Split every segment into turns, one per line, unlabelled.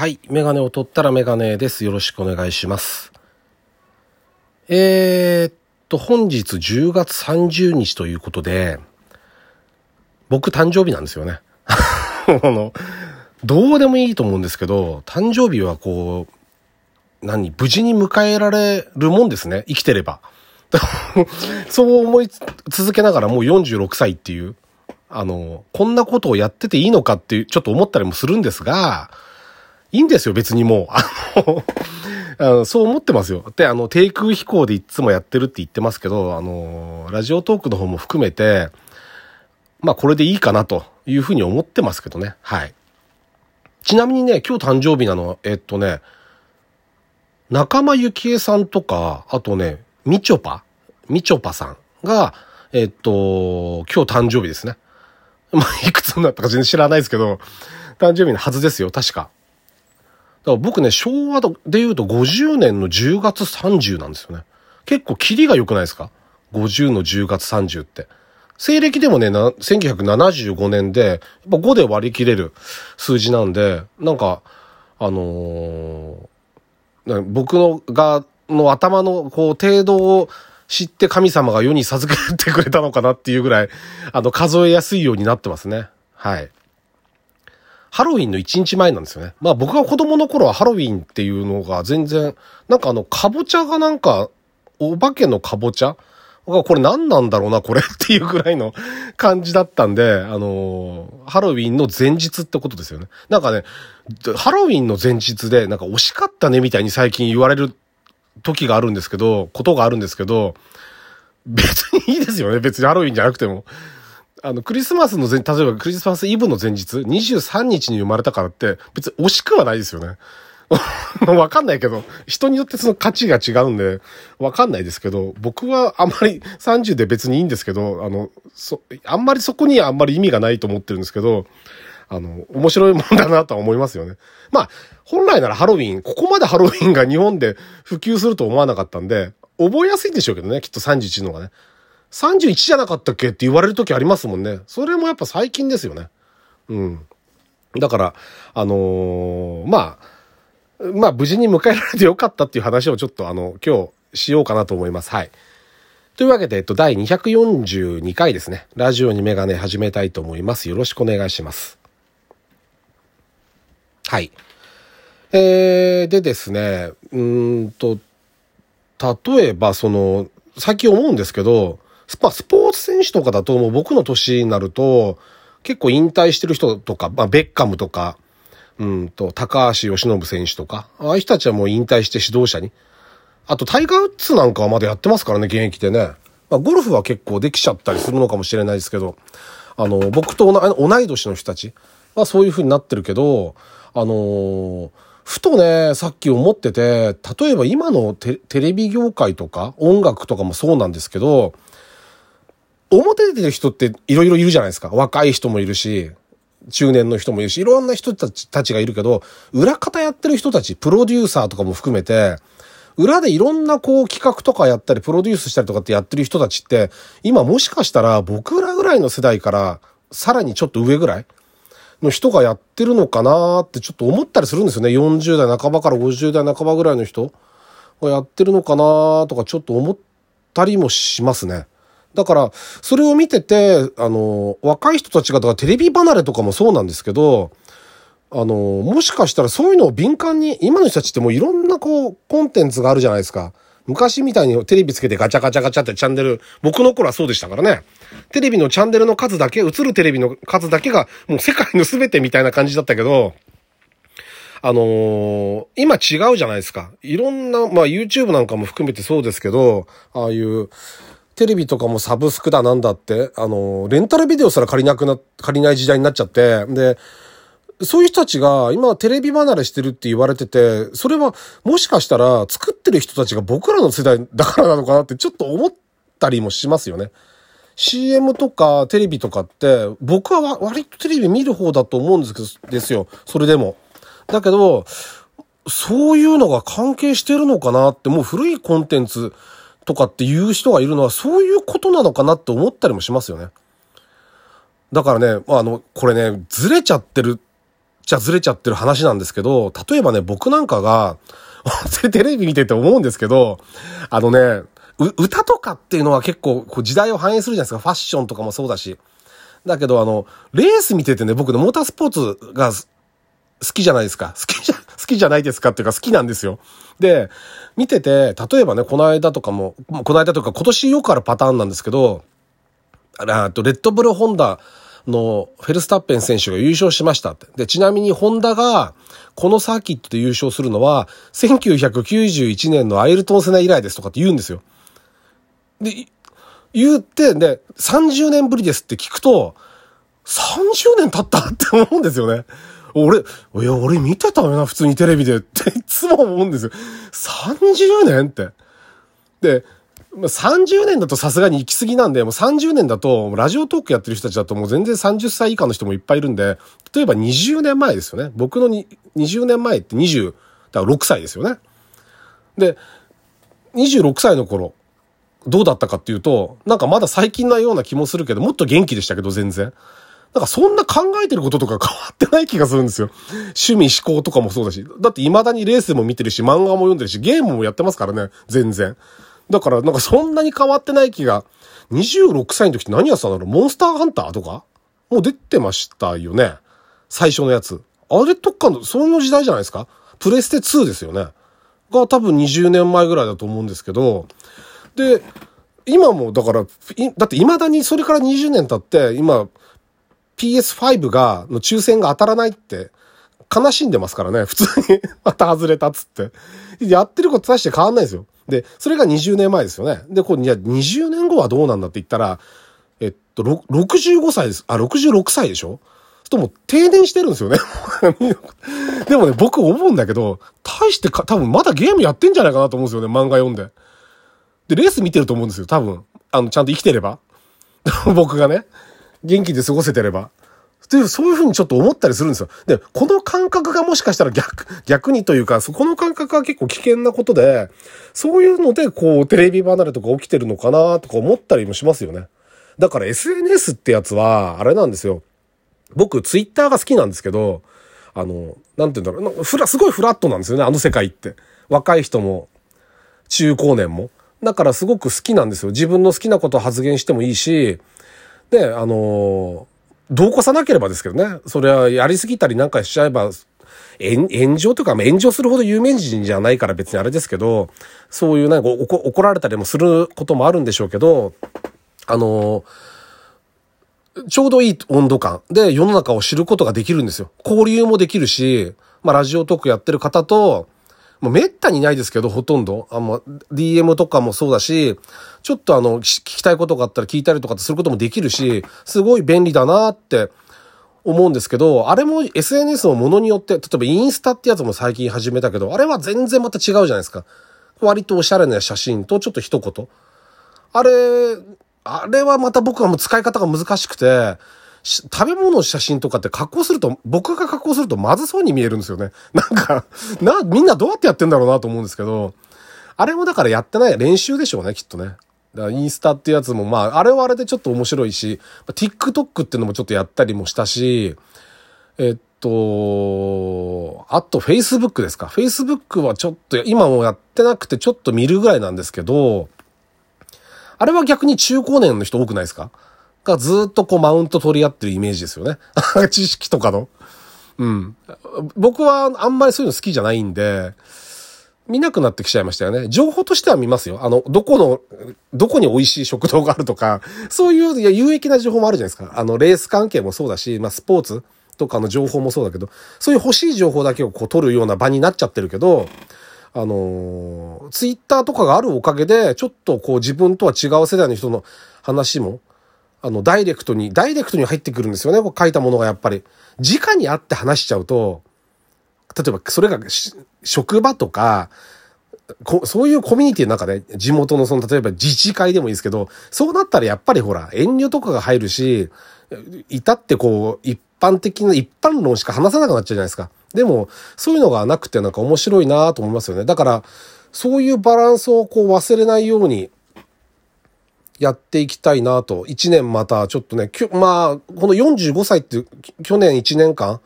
はい。メガネを取ったらメガネです。よろしくお願いします。えー、っと、本日10月30日ということで、僕誕生日なんですよね。あの、どうでもいいと思うんですけど、誕生日はこう、何、無事に迎えられるもんですね。生きてれば。そう思い続けながらもう46歳っていう、あの、こんなことをやってていいのかっていう、ちょっと思ったりもするんですが、いいんですよ、別にもう。あの、そう思ってますよ。で、あの、低空飛行でいつもやってるって言ってますけど、あの、ラジオトークの方も含めて、まあこれでいいかなというふうに思ってますけどね。はい。ちなみにね、今日誕生日なの、えっとね、仲間由紀恵さんとか、あとね、みちょぱみちょぱさんが、えっと、今日誕生日ですね。まあ、いくつになったか全然知らないですけど、誕生日のはずですよ、確か。から僕ね、昭和で言うと50年の10月30なんですよね。結構キリが良くないですか ?50 の10月30って。西暦でもね、1975年で、やっぱ5で割り切れる数字なんで、なんか、あのー、僕のが、の頭のこう程度を知って神様が世に授けてくれたのかなっていうぐらい、あの、数えやすいようになってますね。はい。ハロウィンの1日前なんですよね。まあ僕が子供の頃はハロウィンっていうのが全然、なんかあの、かぼちゃがなんか、お化けのかぼちゃ？これ何なんだろうな、これっていうぐらいの感じだったんで、あの、ハロウィンの前日ってことですよね。なんかね、ハロウィンの前日で、なんか惜しかったねみたいに最近言われる時があるんですけど、ことがあるんですけど、別にいいですよね。別にハロウィンじゃなくても。あの、クリスマスの前、例えばクリスマスイブの前日、23日に生まれたからって、別に惜しくはないですよね。わかんないけど、人によってその価値が違うんで、わかんないですけど、僕はあんまり30で別にいいんですけど、あの、そ、あんまりそこにはあんまり意味がないと思ってるんですけど、あの、面白いもんだなとは思いますよね。まあ、本来ならハロウィン、ここまでハロウィンが日本で普及すると思わなかったんで、覚えやすいんでしょうけどね、きっと31の方がね。31じゃなかったっけって言われる時ありますもんね。それもやっぱ最近ですよね。うん。だから、あのー、まあ、まあ無事に迎えられてよかったっていう話をちょっとあの、今日しようかなと思います。はい。というわけで、えっと、第242回ですね。ラジオにメガネ始めたいと思います。よろしくお願いします。はい。えー、でですね、うんと、例えばその、最近思うんですけど、スポーツ選手とかだともう僕の年になると、結構引退してる人とか、まあ、ベッカムとか、うんと、高橋由伸選手とか、ああいう人たちはもう引退して指導者に。あと、タイガー・ウッズなんかはまだやってますからね、現役でね。まあ、ゴルフは結構できちゃったりするのかもしれないですけど、あの、僕と同い年の人たちはそういう風になってるけど、あの、ふとね、さっき思ってて、例えば今のテレビ業界とか音楽とかもそうなんですけど、表出てる人っていろいろいるじゃないですか。若い人もいるし、中年の人もいるし、いろんな人たちたちがいるけど、裏方やってる人たち、プロデューサーとかも含めて、裏でいろんなこう企画とかやったり、プロデュースしたりとかってやってる人たちって、今もしかしたら僕らぐらいの世代から、さらにちょっと上ぐらいの人がやってるのかなってちょっと思ったりするんですよね。40代半ばから50代半ばぐらいの人がやってるのかなとかちょっと思ったりもしますね。だから、それを見てて、あの、若い人たちが、だからテレビ離れとかもそうなんですけど、あの、もしかしたらそういうのを敏感に、今の人たちってもういろんなこう、コンテンツがあるじゃないですか。昔みたいにテレビつけてガチャガチャガチャってチャンネル、僕の頃はそうでしたからね。テレビのチャンネルの数だけ、映るテレビの数だけがもう世界の全てみたいな感じだったけど、あのー、今違うじゃないですか。いろんな、まあ YouTube なんかも含めてそうですけど、ああいう、テレビとかもサブスクだなんだって、あの、レンタルビデオすら借りなくな、借りない時代になっちゃって、で、そういう人たちが今テレビ離れしてるって言われてて、それはもしかしたら作ってる人たちが僕らの世代だからなのかなってちょっと思ったりもしますよね。CM とかテレビとかって僕は割とテレビ見る方だと思うんですけどですよ。それでも。だけど、そういうのが関係してるのかなってもう古いコンテンツとかっていう人がいるのはそういうことなのかなって思ったりもしますよね。だからね、あの、これね、ずれちゃってるちゃずれちゃってる話なんですけど、例えばね、僕なんかが、テレビ見てて思うんですけど、あのね、歌とかっていうのは結構こう時代を反映するじゃないですか。ファッションとかもそうだし。だけどあの、レース見ててね、僕ね、モータースポーツが好きじゃないですか。好きじゃ、好きじゃないですかっていうか好きなんですよ。で、見てて、例えばね、この間とかも、この間とか今年よくあるパターンなんですけど、あと、レッドブルホンダのフェルスタッペン選手が優勝しましたって。で、ちなみにホンダがこのサーキットで優勝するのは1991年のアイルトンセナ以来ですとかって言うんですよ。で、言って、で、30年ぶりですって聞くと、30年経ったって思うんですよね。俺、いや、俺見てたよな、普通にテレビでって いつも思うんですよ。30年って。で、30年だとさすがに行き過ぎなんで、もう30年だと、ラジオトークやってる人たちだともう全然30歳以下の人もいっぱいいるんで、例えば20年前ですよね。僕のに20年前って20、だから6歳ですよね。で、26歳の頃、どうだったかっていうと、なんかまだ最近なような気もするけど、もっと元気でしたけど、全然。なんかそんな考えてることとか変わってない気がするんですよ。趣味思考とかもそうだし。だって未だにレースも見てるし、漫画も読んでるし、ゲームもやってますからね、全然。だからなんかそんなに変わってない気が、26歳の時って何やってたんだろう？モンスターハンターとか？もう出てましたよね。最初のやつ。あれとかの、その時代じゃないですか？プレステ2ですよね。が多分20年前ぐらいだと思うんですけど、で、今もだから、だって未だにそれから20年経って、今、PS5 が、の抽選が当たらないって、悲しんでますからね、普通に また外れたっつって。やってることさして変わんないですよ。で、それが20年前ですよね。で、これ、いや、20年後はどうなんだって言ったら、えっと、65歳です。あ、66歳でしょ？とも停電してるんですよね。でもね、僕思うんだけど、大してか、多分まだゲームやってんじゃないかなと思うんですよね、漫画読んで。で、レース見てると思うんですよ、多分。あの、ちゃんと生きてれば。僕がね、元気で過ごせてれば。っていう、そういうふうにちょっと思ったりするんですよ。で、この感覚がもしかしたら逆、逆にというか、そこの感覚は結構危険なことで、そういうので、こう、テレビ離れとか起きてるのかなとか思ったりもしますよね。だから SNS ってやつは、あれなんですよ。僕、ツイッターが好きなんですけど、あの、なんて言うんだろう、ふら、すごいフラットなんですよね、あの世界って。若い人も、中高年も。だからすごく好きなんですよ。自分の好きなことを発言してもいいし、で、あのどうこさなければですけどね。それはやりすぎたりなんかしちゃえば、炎上というか、炎上するほど有名人じゃないから別にあれですけど、そういうなんか怒られたりもすることもあるんでしょうけど、あのちょうどいい温度感で世の中を知ることができるんですよ。交流もできるし、まあラジオトークやってる方と、もうめったにないですけど、ほとんど。あの、DM とかもそうだし、ちょっとあの、聞きたいことがあったら聞いたりとかってすることもできるし、すごい便利だなって思うんですけど、あれも SNS のものによって、例えばインスタってやつも最近始めたけど、あれは全然また違うじゃないですか。割とおしゃれな写真とちょっと一言。あれ、あれはまた僕はもう使い方が難しくて、食べ物の写真とかって加工すると、僕が加工するとまずそうに見えるんですよね。なんか、な、みんなどうやってやってんだろうなと思うんですけど、あれもだからやってない練習でしょうね、きっとね。だからインスタってやつもまあ、あれはあれでちょっと面白いし、TikTok っていうのもちょっとやったりもしたし、えっと、あと Facebook ですか。Facebook はちょっと、今もやってなくてちょっと見るぐらいなんですけど、あれは逆に中高年の人多くないですか？がずっとこうマウント取り合ってるイメージですよね。知識とかの。うん。僕はあんまりそういうの好きじゃないんで、見なくなってきちゃいましたよね。情報としては見ますよ。あの、どこの、どこに美味しい食堂があるとか、そういういや有益な情報もあるじゃないですか。あの、レース関係もそうだし、まあ、スポーツとかの情報もそうだけど、そういう欲しい情報だけをこう取るような場になっちゃってるけど、あのツイッターとかがあるおかげで、ちょっとこう自分とは違う世代の人の話も、あの、ダイレクトに、ダイレクトに入ってくるんですよね。こう書いたものがやっぱり。直に会って話しちゃうと、例えばそれが職場とか、そういうコミュニティの中で、地元のその、例えば自治会でもいいですけど、そうなったらやっぱりほら、遠慮とかが入るし、至ってこう、一般的な、一般論しか話さなくなっちゃうじゃないですか。でも、そういうのがなくてなんか面白いなと思いますよね。だから、そういうバランスをこう忘れないように、やっていきたいなと。1年またちょっとね、きょまあ、この45歳って去年1年間、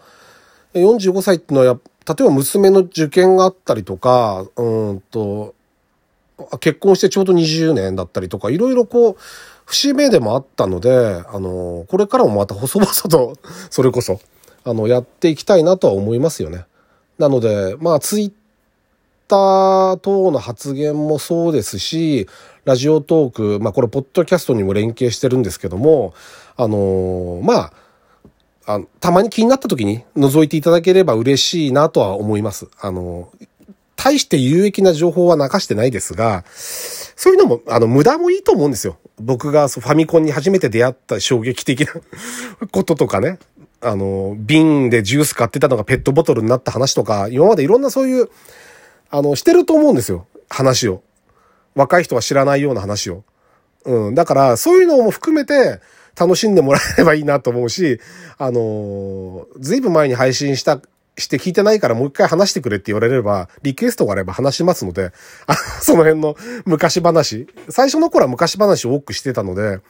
45歳ってのは、例えば娘の受験があったりとか、うんと、結婚してちょうど20年だったりとか、いろいろこう、節目でもあったので、あの、これからもまた細々と、それこそ、あの、やっていきたいなとは思いますよね。なので、まあ、ツイッタ等の発言もそうですし、ラジオトーク、まあ、これ、ポッドキャストにも連携してるんですけども、あのまあ、あたまに気になった時に覗いていただければ嬉しいなとは思います。あの、大して有益な情報は流してないですが、そういうのも、あの、無駄もいいと思うんですよ。僕がファミコンに初めて出会った衝撃的な こととかね。あの、瓶でジュース買ってたのがペットボトルになった話とか、今までいろんなそういう、あの、してると思うんですよ。話を。若い人は知らないような話を。うん。だから、そういうのも含めて、楽しんでもらえればいいなと思うし、あのずいぶん前に配信したして聞いてないからもう一回話してくれって言われれば、リクエストがあれば話しますので、あ その辺の昔話。最初の頃は昔話を多くしてたので、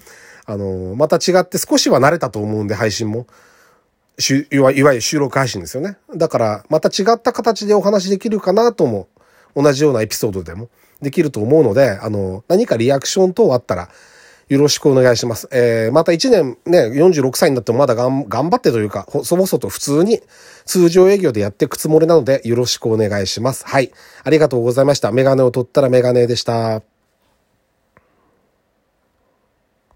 あの、また違って少しは慣れたと思うんで、配信も。いわいわゆる収録配信ですよね。だから、また違った形でお話できるかなとも、同じようなエピソードでもできると思うので、あの、何かリアクション等あったら、よろしくお願いします。えー、また1年ね、46歳になってもまだがん頑張ってというか、そもそと普通に通常営業でやっていくつもりなので、よろしくお願いします。はい。ありがとうございました。メガネを取ったらメガネでした。